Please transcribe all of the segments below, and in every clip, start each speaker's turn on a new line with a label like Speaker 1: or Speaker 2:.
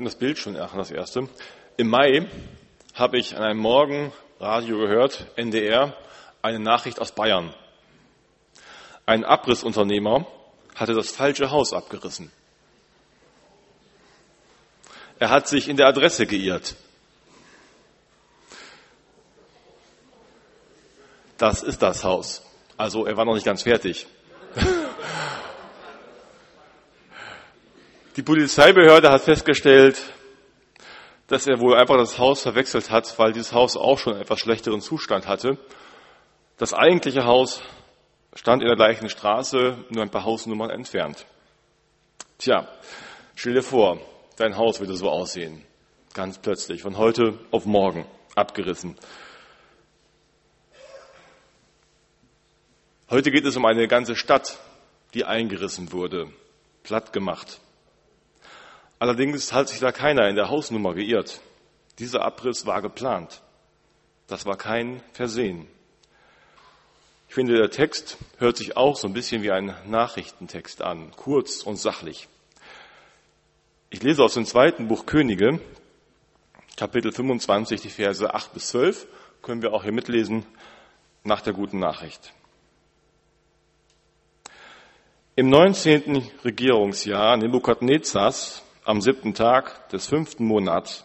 Speaker 1: können das Bild schon machen, das erste. Im Mai habe ich an einem Morgen Radio gehört, NDR, eine Nachricht aus Bayern. Ein Abrissunternehmer hatte das falsche Haus abgerissen. Er hat sich in der Adresse geirrt. Das ist das Haus. Also er war noch nicht ganz fertig. Die Polizeibehörde hat festgestellt, dass er wohl einfach das Haus verwechselt hat, weil dieses Haus auch schon einen etwas schlechteren Zustand hatte. Das eigentliche Haus stand in der gleichen Straße, nur ein paar Hausnummern entfernt. Tja, stell dir vor, dein Haus würde so aussehen. Ganz plötzlich, von heute auf morgen, abgerissen. Heute geht es um eine ganze Stadt, die eingerissen wurde, platt gemacht. Allerdings hat sich da keiner in der Hausnummer geirrt. Dieser Abriss war geplant. Das war kein Versehen. Ich finde, der Text hört sich auch so ein bisschen wie ein Nachrichtentext an, kurz und sachlich. Ich lese aus dem zweiten Buch Könige, Kapitel 25, die Verse 8 bis 12, können wir auch hier mitlesen, nach der guten Nachricht. Im 19. Regierungsjahr Nebukadnezars am siebten Tag des fünften Monats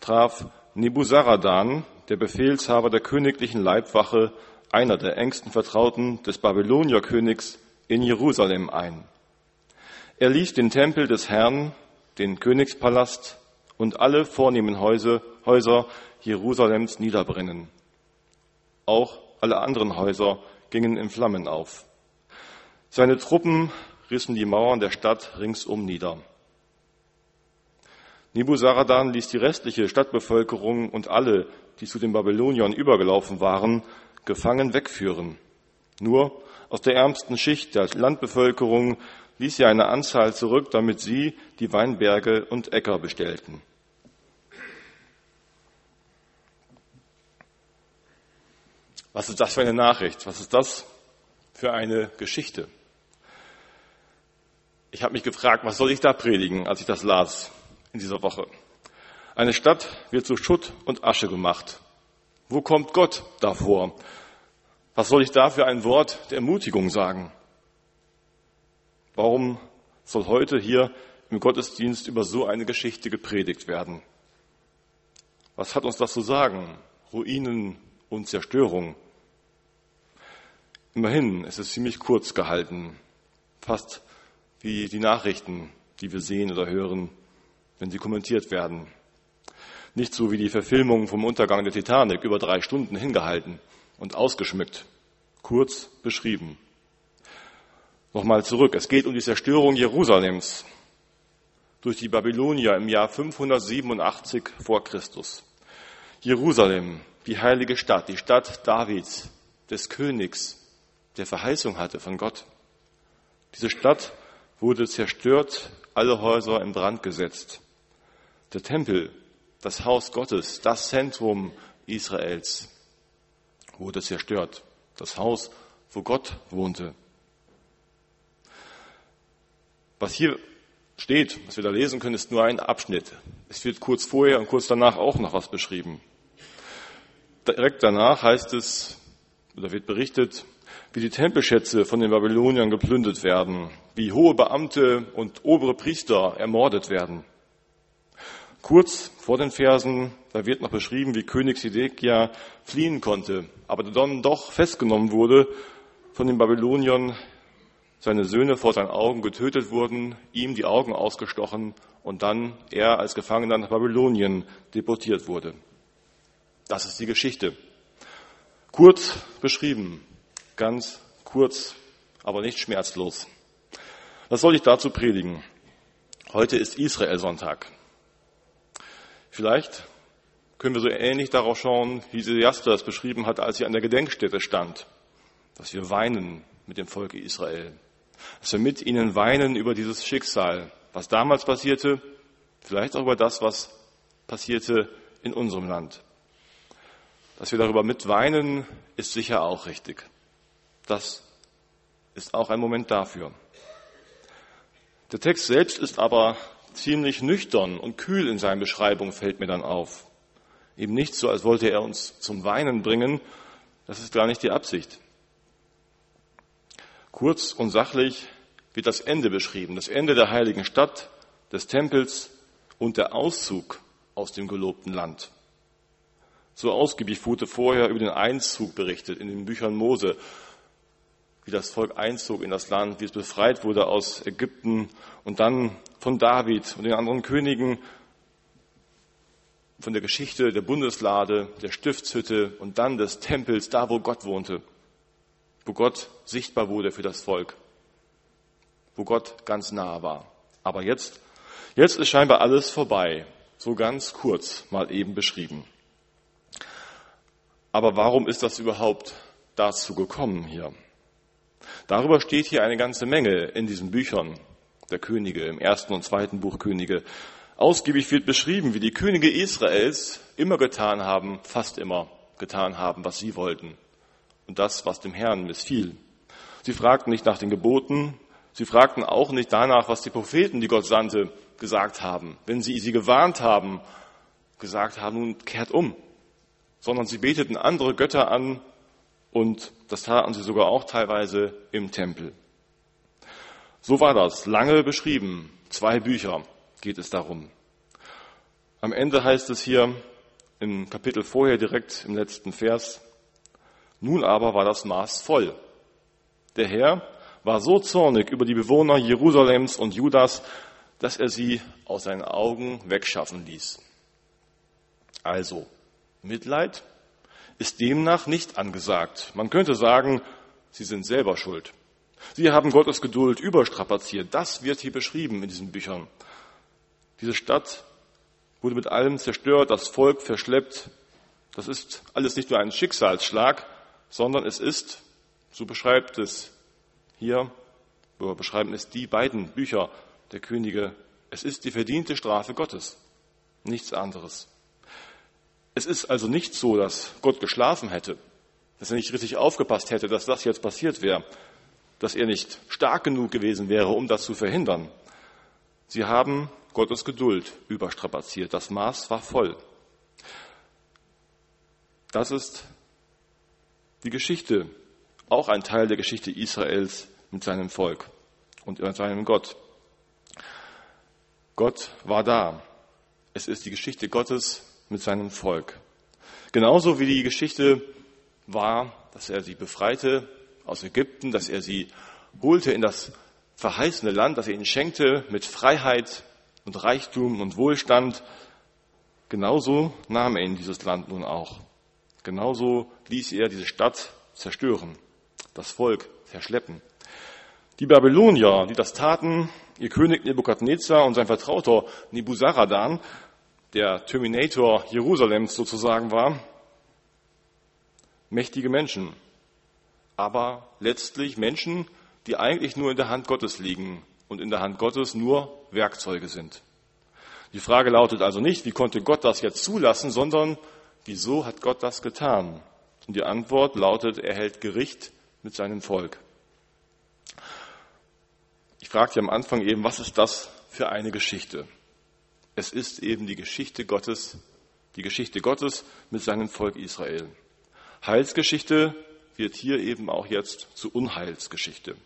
Speaker 1: traf Nebuzaradan, der Befehlshaber der königlichen Leibwache, einer der engsten Vertrauten des Babylonierkönigs, in Jerusalem ein. Er ließ den Tempel des Herrn, den Königspalast und alle vornehmen Häuser, Häuser Jerusalems niederbrennen. Auch alle anderen Häuser gingen in Flammen auf. Seine Truppen rissen die Mauern der Stadt ringsum nieder. Nebuzaradan ließ die restliche Stadtbevölkerung und alle, die zu den Babyloniern übergelaufen waren, gefangen wegführen. Nur aus der ärmsten Schicht der Landbevölkerung ließ er eine Anzahl zurück, damit sie die Weinberge und Äcker bestellten. Was ist das für eine Nachricht? Was ist das für eine Geschichte? Ich habe mich gefragt, was soll ich da predigen, als ich das las in dieser Woche. Eine Stadt wird zu Schutt und Asche gemacht. Wo kommt Gott davor? Was soll ich da für ein Wort der Ermutigung sagen? Warum soll heute hier im Gottesdienst über so eine Geschichte gepredigt werden? Was hat uns das zu sagen? Ruinen und Zerstörung. Immerhin ist es ziemlich kurz gehalten, fast wie die Nachrichten, die wir sehen oder hören wenn sie kommentiert werden. Nicht so wie die Verfilmung vom Untergang der Titanic über drei Stunden hingehalten und ausgeschmückt, kurz beschrieben. Nochmal zurück. Es geht um die Zerstörung Jerusalems durch die Babylonier im Jahr 587 vor Christus. Jerusalem, die heilige Stadt, die Stadt Davids, des Königs, der Verheißung hatte von Gott. Diese Stadt wurde zerstört, alle Häuser in Brand gesetzt. Der Tempel, das Haus Gottes, das Zentrum Israels wurde zerstört. Das Haus, wo Gott wohnte. Was hier steht, was wir da lesen können, ist nur ein Abschnitt. Es wird kurz vorher und kurz danach auch noch was beschrieben. Direkt danach heißt es, oder wird berichtet, wie die Tempelschätze von den Babyloniern geplündert werden, wie hohe Beamte und obere Priester ermordet werden. Kurz vor den Versen, da wird noch beschrieben, wie König Sidekia fliehen konnte, aber dann doch festgenommen wurde von den Babyloniern, seine Söhne vor seinen Augen getötet wurden, ihm die Augen ausgestochen und dann er als Gefangener nach Babylonien deportiert wurde. Das ist die Geschichte. Kurz beschrieben, ganz kurz, aber nicht schmerzlos. Was soll ich dazu predigen? Heute ist Israel-Sonntag. Vielleicht können wir so ähnlich darauf schauen, wie Jasper es beschrieben hat, als sie an der Gedenkstätte stand, dass wir weinen mit dem Volk Israel, dass wir mit ihnen weinen über dieses Schicksal, was damals passierte, vielleicht auch über das, was passierte in unserem Land. Dass wir darüber mitweinen, ist sicher auch richtig. Das ist auch ein Moment dafür. Der Text selbst ist aber ziemlich nüchtern und kühl in seinen Beschreibungen, fällt mir dann auf. Eben nicht so, als wollte er uns zum Weinen bringen. Das ist gar nicht die Absicht. Kurz und sachlich wird das Ende beschrieben, das Ende der heiligen Stadt, des Tempels und der Auszug aus dem gelobten Land. So ausgiebig wurde vorher über den Einzug berichtet in den Büchern Mose, wie das Volk einzog in das Land, wie es befreit wurde aus Ägypten und dann von David und den anderen Königen, von der Geschichte der Bundeslade, der Stiftshütte und dann des Tempels, da wo Gott wohnte, wo Gott sichtbar wurde für das Volk, wo Gott ganz nah war. Aber jetzt, jetzt ist scheinbar alles vorbei, so ganz kurz mal eben beschrieben. Aber warum ist das überhaupt dazu gekommen hier? Darüber steht hier eine ganze Menge in diesen Büchern der Könige, im ersten und zweiten Buch Könige. Ausgiebig wird beschrieben, wie die Könige Israels immer getan haben, fast immer getan haben, was sie wollten. Und das, was dem Herrn missfiel. Sie fragten nicht nach den Geboten, sie fragten auch nicht danach, was die Propheten, die Gott sandte, gesagt haben. Wenn sie sie gewarnt haben, gesagt haben, nun kehrt um, sondern sie beteten andere Götter an und das taten sie sogar auch teilweise im Tempel. So war das, lange beschrieben, zwei Bücher geht es darum. Am Ende heißt es hier im Kapitel vorher direkt im letzten Vers, nun aber war das Maß voll. Der Herr war so zornig über die Bewohner Jerusalems und Judas, dass er sie aus seinen Augen wegschaffen ließ. Also, Mitleid ist demnach nicht angesagt. Man könnte sagen, sie sind selber schuld. Sie haben Gottes Geduld überstrapaziert. Das wird hier beschrieben in diesen Büchern. Diese Stadt wurde mit allem zerstört, das Volk verschleppt. Das ist alles nicht nur ein Schicksalsschlag, sondern es ist, so beschreibt es hier, oder beschreiben es die beiden Bücher der Könige, es ist die verdiente Strafe Gottes, nichts anderes. Es ist also nicht so, dass Gott geschlafen hätte, dass er nicht richtig aufgepasst hätte, dass das jetzt passiert wäre, dass er nicht stark genug gewesen wäre, um das zu verhindern. Sie haben Gottes Geduld überstrapaziert. Das Maß war voll. Das ist die Geschichte, auch ein Teil der Geschichte Israels mit seinem Volk und seinem Gott. Gott war da. Es ist die Geschichte Gottes mit seinem Volk. Genauso wie die Geschichte war, dass er sie befreite aus Ägypten, dass er sie holte in das verheißene Land, das er ihnen schenkte mit Freiheit und Reichtum und Wohlstand. Genauso nahm er ihnen dieses Land nun auch. Genauso ließ er diese Stadt zerstören, das Volk verschleppen. Die Babylonier, die das taten, ihr König Nebukadnezar und sein Vertrauter Nebuzaradan, der Terminator Jerusalems sozusagen war, mächtige Menschen, aber letztlich Menschen, die eigentlich nur in der Hand Gottes liegen und in der Hand Gottes nur Werkzeuge sind. Die Frage lautet also nicht, wie konnte Gott das jetzt zulassen, sondern wieso hat Gott das getan? Und die Antwort lautet, er hält Gericht mit seinem Volk. Ich fragte am Anfang eben, was ist das für eine Geschichte? Es ist eben die Geschichte Gottes, die Geschichte Gottes mit seinem Volk Israel. Heilsgeschichte wird hier eben auch jetzt zu Unheilsgeschichte.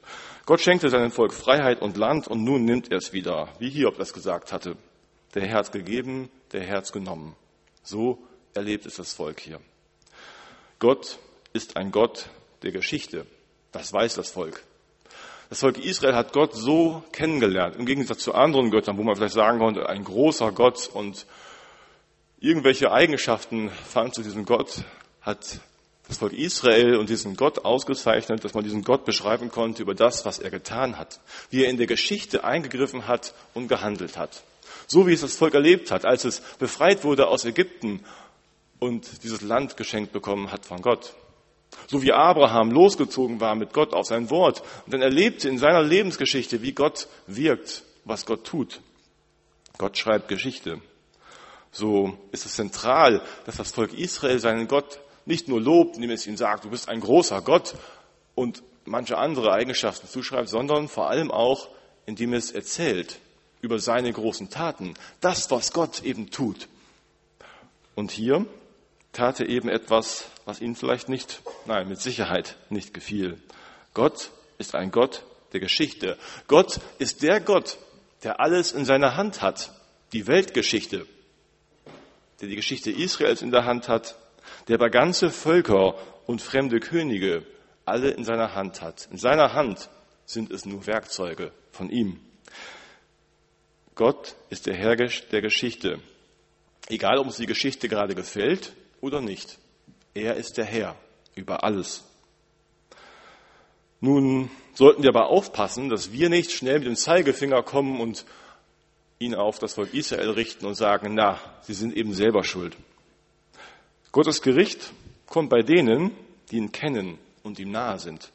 Speaker 1: Gott schenkte seinem Volk Freiheit und Land und nun nimmt er es wieder, wie Hiob das gesagt hatte. Der hat gegeben, der hat genommen. So erlebt es das Volk hier. Gott ist ein Gott der Geschichte. Das weiß das Volk. Das Volk Israel hat Gott so kennengelernt, im Gegensatz zu anderen Göttern, wo man vielleicht sagen konnte, ein großer Gott und irgendwelche Eigenschaften fand zu diesem Gott, hat das Volk Israel und diesen Gott ausgezeichnet, dass man diesen Gott beschreiben konnte über das, was er getan hat, wie er in der Geschichte eingegriffen hat und gehandelt hat. So wie es das Volk erlebt hat, als es befreit wurde aus Ägypten und dieses Land geschenkt bekommen hat von Gott. So wie Abraham losgezogen war mit Gott auf sein Wort und dann erlebte in seiner Lebensgeschichte, wie Gott wirkt, was Gott tut. Gott schreibt Geschichte. So ist es zentral, dass das Volk Israel seinen Gott nicht nur lobt, indem es ihm sagt, du bist ein großer Gott und manche andere Eigenschaften zuschreibt, sondern vor allem auch, indem es erzählt über seine großen Taten, das, was Gott eben tut. Und hier tat er eben etwas, was ihnen vielleicht nicht, nein, mit Sicherheit nicht gefiel. Gott ist ein Gott der Geschichte. Gott ist der Gott, der alles in seiner Hand hat. Die Weltgeschichte, der die Geschichte Israels in der Hand hat, der bei ganze Völker und fremde Könige alle in seiner Hand hat. In seiner Hand sind es nur Werkzeuge von ihm. Gott ist der Herr der Geschichte. Egal, ob uns die Geschichte gerade gefällt oder nicht. Er ist der Herr über alles. Nun sollten wir aber aufpassen, dass wir nicht schnell mit dem Zeigefinger kommen und ihn auf das Volk Israel richten und sagen, na, sie sind eben selber schuld. Gottes Gericht kommt bei denen, die ihn kennen und ihm nahe sind,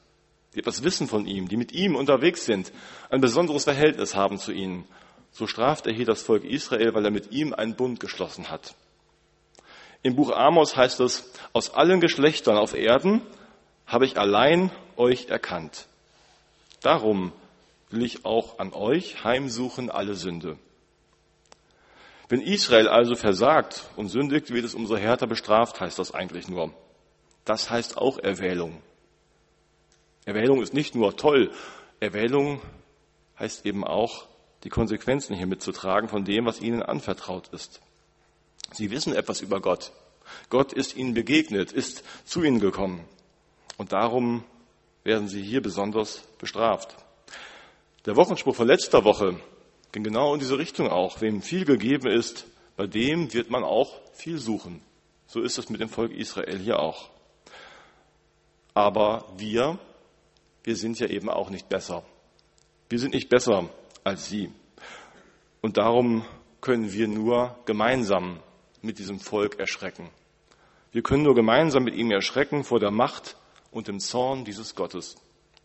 Speaker 1: die etwas wissen von ihm, die mit ihm unterwegs sind, ein besonderes Verhältnis haben zu ihnen. So straft er hier das Volk Israel, weil er mit ihm einen Bund geschlossen hat. Im Buch Amos heißt es, aus allen Geschlechtern auf Erden habe ich allein euch erkannt. Darum will ich auch an euch heimsuchen alle Sünde. Wenn Israel also versagt und sündigt, wird es umso härter bestraft, heißt das eigentlich nur. Das heißt auch Erwählung. Erwählung ist nicht nur toll, Erwählung heißt eben auch, die Konsequenzen hier mitzutragen von dem, was ihnen anvertraut ist. Sie wissen etwas über Gott. Gott ist ihnen begegnet, ist zu ihnen gekommen. Und darum werden sie hier besonders bestraft. Der Wochenspruch von letzter Woche ging genau in diese Richtung auch. Wem viel gegeben ist, bei dem wird man auch viel suchen. So ist es mit dem Volk Israel hier auch. Aber wir, wir sind ja eben auch nicht besser. Wir sind nicht besser als sie. Und darum können wir nur gemeinsam mit diesem Volk erschrecken. Wir können nur gemeinsam mit ihm erschrecken vor der Macht und dem Zorn dieses Gottes.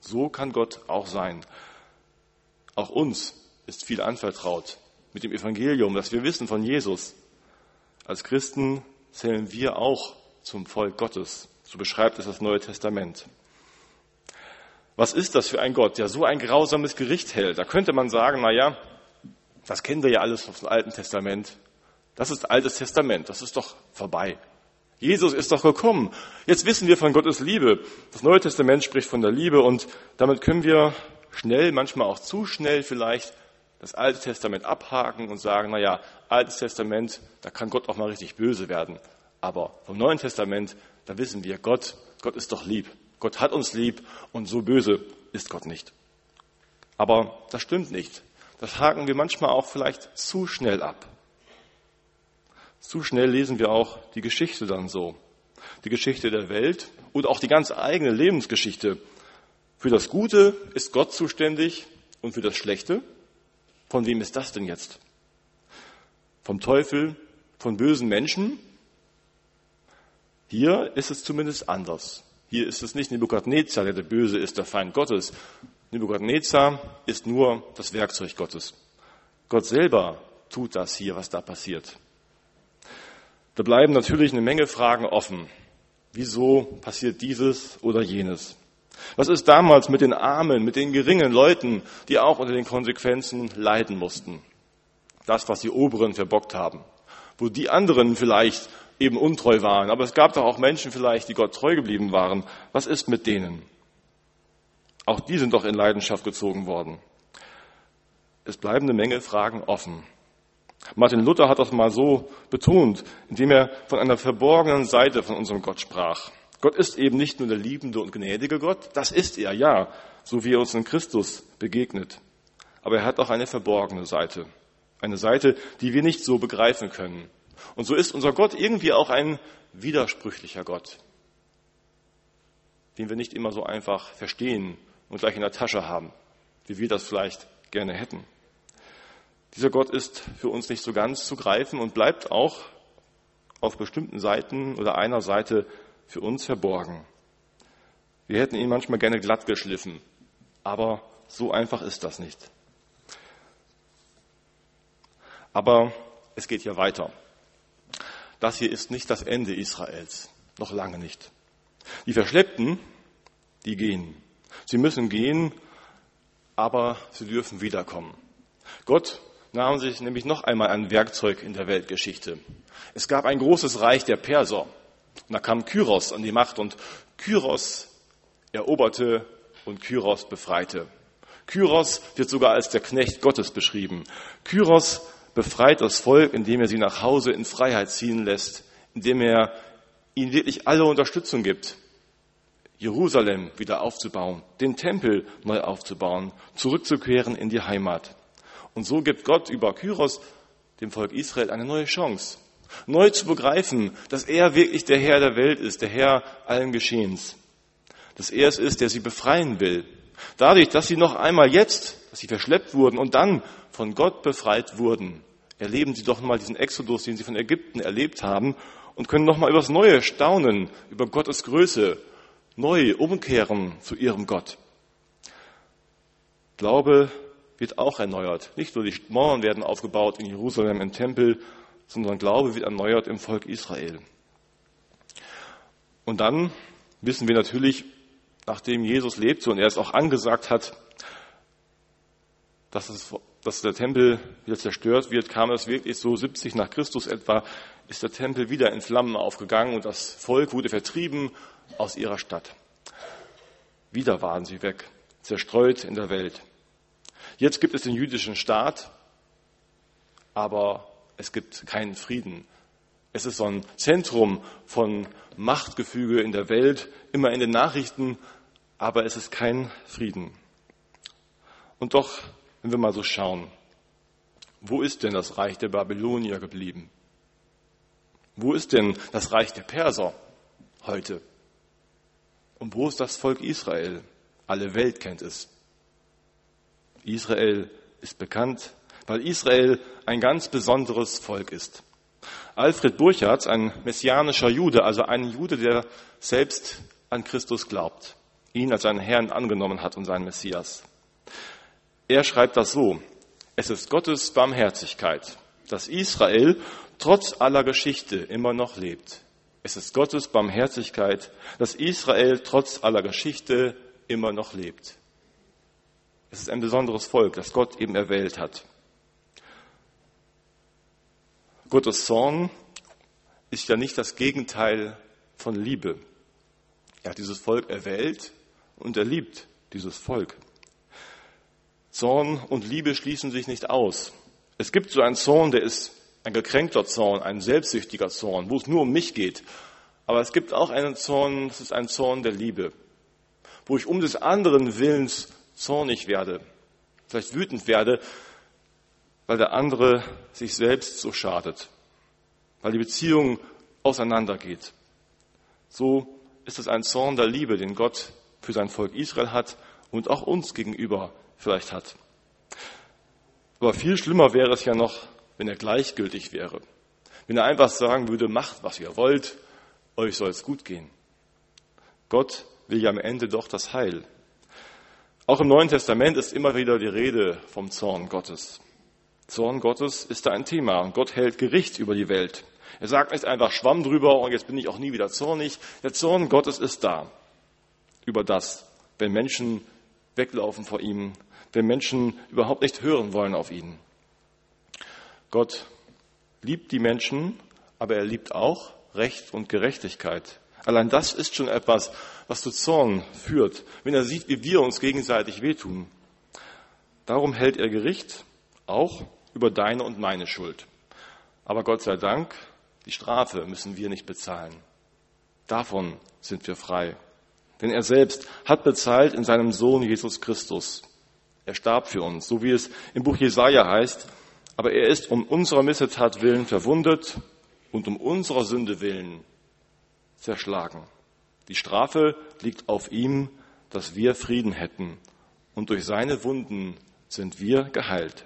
Speaker 1: So kann Gott auch sein. Auch uns ist viel anvertraut mit dem Evangelium, das wir wissen von Jesus. Als Christen zählen wir auch zum Volk Gottes. So beschreibt es das Neue Testament. Was ist das für ein Gott, der so ein grausames Gericht hält? Da könnte man sagen, na ja, das kennen wir ja alles dem Alten Testament. Das ist Altes Testament, das ist doch vorbei. Jesus ist doch gekommen. Jetzt wissen wir von Gottes Liebe. Das Neue Testament spricht von der Liebe und damit können wir schnell, manchmal auch zu schnell vielleicht, das Alte Testament abhaken und sagen, na ja, Altes Testament, da kann Gott auch mal richtig böse werden. Aber vom Neuen Testament, da wissen wir, Gott, Gott ist doch lieb. Gott hat uns lieb und so böse ist Gott nicht. Aber das stimmt nicht. Das haken wir manchmal auch vielleicht zu schnell ab. Zu schnell lesen wir auch die Geschichte dann so. Die Geschichte der Welt und auch die ganz eigene Lebensgeschichte. Für das Gute ist Gott zuständig und für das Schlechte, von wem ist das denn jetzt? Vom Teufel, von bösen Menschen? Hier ist es zumindest anders. Hier ist es nicht Nebukadnezar, der der Böse ist, der Feind Gottes. Nebukadnezar ist nur das Werkzeug Gottes. Gott selber tut das hier, was da passiert. Da bleiben natürlich eine Menge Fragen offen. Wieso passiert dieses oder jenes? Was ist damals mit den Armen, mit den geringen Leuten, die auch unter den Konsequenzen leiden mussten? Das, was die Oberen verbockt haben. Wo die anderen vielleicht eben untreu waren. Aber es gab doch auch Menschen vielleicht, die Gott treu geblieben waren. Was ist mit denen? Auch die sind doch in Leidenschaft gezogen worden. Es bleiben eine Menge Fragen offen. Martin Luther hat das mal so betont, indem er von einer verborgenen Seite von unserem Gott sprach. Gott ist eben nicht nur der liebende und gnädige Gott, das ist er, ja, so wie er uns in Christus begegnet. Aber er hat auch eine verborgene Seite. Eine Seite, die wir nicht so begreifen können. Und so ist unser Gott irgendwie auch ein widersprüchlicher Gott, den wir nicht immer so einfach verstehen und gleich in der Tasche haben, wie wir das vielleicht gerne hätten. Dieser Gott ist für uns nicht so ganz zu greifen und bleibt auch auf bestimmten Seiten oder einer Seite für uns verborgen. Wir hätten ihn manchmal gerne glatt geschliffen, aber so einfach ist das nicht. Aber es geht hier weiter. Das hier ist nicht das Ende Israels, noch lange nicht. Die Verschleppten, die gehen. Sie müssen gehen, aber sie dürfen wiederkommen. Gott nahmen sich nämlich noch einmal ein Werkzeug in der Weltgeschichte. Es gab ein großes Reich der Perser. Und da kam Kyros an die Macht und Kyros eroberte und Kyros befreite. Kyros wird sogar als der Knecht Gottes beschrieben. Kyros befreit das Volk, indem er sie nach Hause in Freiheit ziehen lässt, indem er ihnen wirklich alle Unterstützung gibt. Jerusalem wieder aufzubauen, den Tempel neu aufzubauen, zurückzukehren in die Heimat. Und so gibt Gott über Kyros dem Volk Israel eine neue Chance, neu zu begreifen, dass er wirklich der Herr der Welt ist, der Herr allen Geschehens. Dass er es ist, der sie befreien will. Dadurch, dass sie noch einmal jetzt, dass sie verschleppt wurden und dann von Gott befreit wurden, erleben sie doch mal diesen Exodus, den sie von Ägypten erlebt haben und können noch mal über das Neue staunen, über Gottes Größe, neu umkehren zu ihrem Gott. Glaube wird auch erneuert. Nicht nur die Mauern werden aufgebaut in Jerusalem im Tempel, sondern Glaube wird erneuert im Volk Israel. Und dann wissen wir natürlich, nachdem Jesus lebte und er es auch angesagt hat, dass, es, dass der Tempel wieder zerstört wird, kam es wirklich so 70 nach Christus etwa, ist der Tempel wieder in Flammen aufgegangen und das Volk wurde vertrieben aus ihrer Stadt. Wieder waren sie weg, zerstreut in der Welt. Jetzt gibt es den jüdischen Staat, aber es gibt keinen Frieden. Es ist so ein Zentrum von Machtgefüge in der Welt, immer in den Nachrichten, aber es ist kein Frieden. Und doch, wenn wir mal so schauen, wo ist denn das Reich der Babylonier geblieben? Wo ist denn das Reich der Perser heute? Und wo ist das Volk Israel? Alle Welt kennt es. Israel ist bekannt, weil Israel ein ganz besonderes Volk ist. Alfred Burchardt, ein messianischer Jude, also ein Jude, der selbst an Christus glaubt, ihn als seinen Herrn angenommen hat und seinen Messias. Er schreibt das so, es ist Gottes Barmherzigkeit, dass Israel trotz aller Geschichte immer noch lebt. Es ist Gottes Barmherzigkeit, dass Israel trotz aller Geschichte immer noch lebt. Es ist ein besonderes Volk, das Gott eben erwählt hat. Gottes Zorn ist ja nicht das Gegenteil von Liebe. Er hat dieses Volk erwählt und er liebt dieses Volk. Zorn und Liebe schließen sich nicht aus. Es gibt so einen Zorn, der ist ein gekränkter Zorn, ein selbstsüchtiger Zorn, wo es nur um mich geht. Aber es gibt auch einen Zorn, das ist ein Zorn der Liebe, wo ich um des anderen Willens zornig werde, vielleicht wütend werde, weil der andere sich selbst so schadet, weil die Beziehung auseinandergeht. So ist es ein Zorn der Liebe, den Gott für sein Volk Israel hat und auch uns gegenüber vielleicht hat. Aber viel schlimmer wäre es ja noch, wenn er gleichgültig wäre. Wenn er einfach sagen würde, macht, was ihr wollt, euch soll es gut gehen. Gott will ja am Ende doch das Heil. Auch im Neuen Testament ist immer wieder die Rede vom Zorn Gottes. Zorn Gottes ist da ein Thema und Gott hält Gericht über die Welt. Er sagt nicht einfach Schwamm drüber und jetzt bin ich auch nie wieder zornig. Der Zorn Gottes ist da über das, wenn Menschen weglaufen vor ihm, wenn Menschen überhaupt nicht hören wollen auf ihn. Gott liebt die Menschen, aber er liebt auch Recht und Gerechtigkeit. Allein das ist schon etwas, was zu Zorn führt, wenn er sieht, wie wir uns gegenseitig wehtun. Darum hält er Gericht auch über deine und meine Schuld. Aber Gott sei Dank, die Strafe müssen wir nicht bezahlen. Davon sind wir frei. Denn er selbst hat bezahlt in seinem Sohn Jesus Christus. Er starb für uns, so wie es im Buch Jesaja heißt. Aber er ist um unserer Missetat willen verwundet und um unserer Sünde willen zerschlagen. Die Strafe liegt auf ihm, dass wir Frieden hätten. Und durch seine Wunden sind wir geheilt.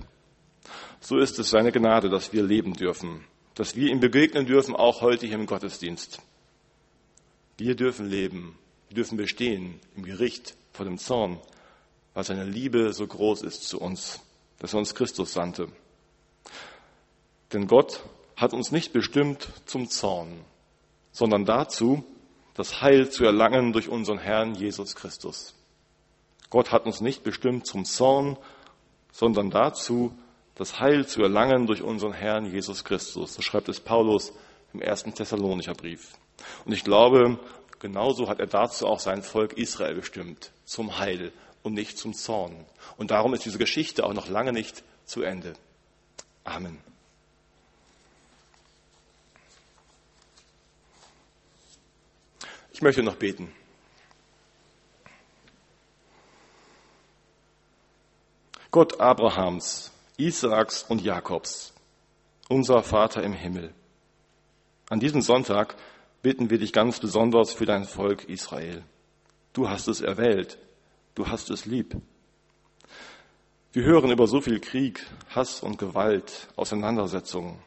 Speaker 1: So ist es seine Gnade, dass wir leben dürfen, dass wir ihm begegnen dürfen, auch heute hier im Gottesdienst. Wir dürfen leben, wir dürfen bestehen im Gericht vor dem Zorn, weil seine Liebe so groß ist zu uns, dass er uns Christus sandte. Denn Gott hat uns nicht bestimmt zum Zorn, sondern dazu, das Heil zu erlangen durch unseren Herrn Jesus Christus. Gott hat uns nicht bestimmt zum Zorn, sondern dazu, das Heil zu erlangen durch unseren Herrn Jesus Christus. So schreibt es Paulus im ersten Thessalonicher Brief. Und ich glaube, genauso hat er dazu auch sein Volk Israel bestimmt, zum Heil und nicht zum Zorn. Und darum ist diese Geschichte auch noch lange nicht zu Ende. Amen. Ich möchte noch beten. Gott Abrahams, Isaaks und Jakobs, unser Vater im Himmel. An diesem Sonntag bitten wir dich ganz besonders für dein Volk Israel. Du hast es erwählt, du hast es lieb. Wir hören über so viel Krieg, Hass und Gewalt, Auseinandersetzungen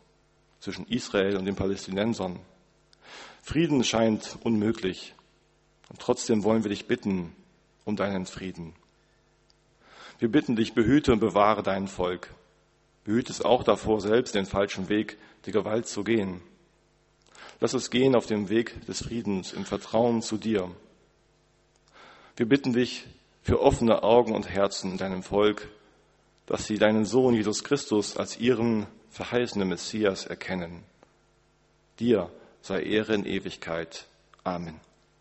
Speaker 1: zwischen Israel und den Palästinensern. Frieden scheint unmöglich. Und trotzdem wollen wir dich bitten um deinen Frieden. Wir bitten dich, behüte und bewahre dein Volk. Behüte es auch davor, selbst den falschen Weg der Gewalt zu gehen. Lass es gehen auf dem Weg des Friedens im Vertrauen zu dir. Wir bitten dich für offene Augen und Herzen in deinem Volk, dass sie deinen Sohn Jesus Christus als ihren verheißenen Messias erkennen. Dir sei Ehre in Ewigkeit. Amen.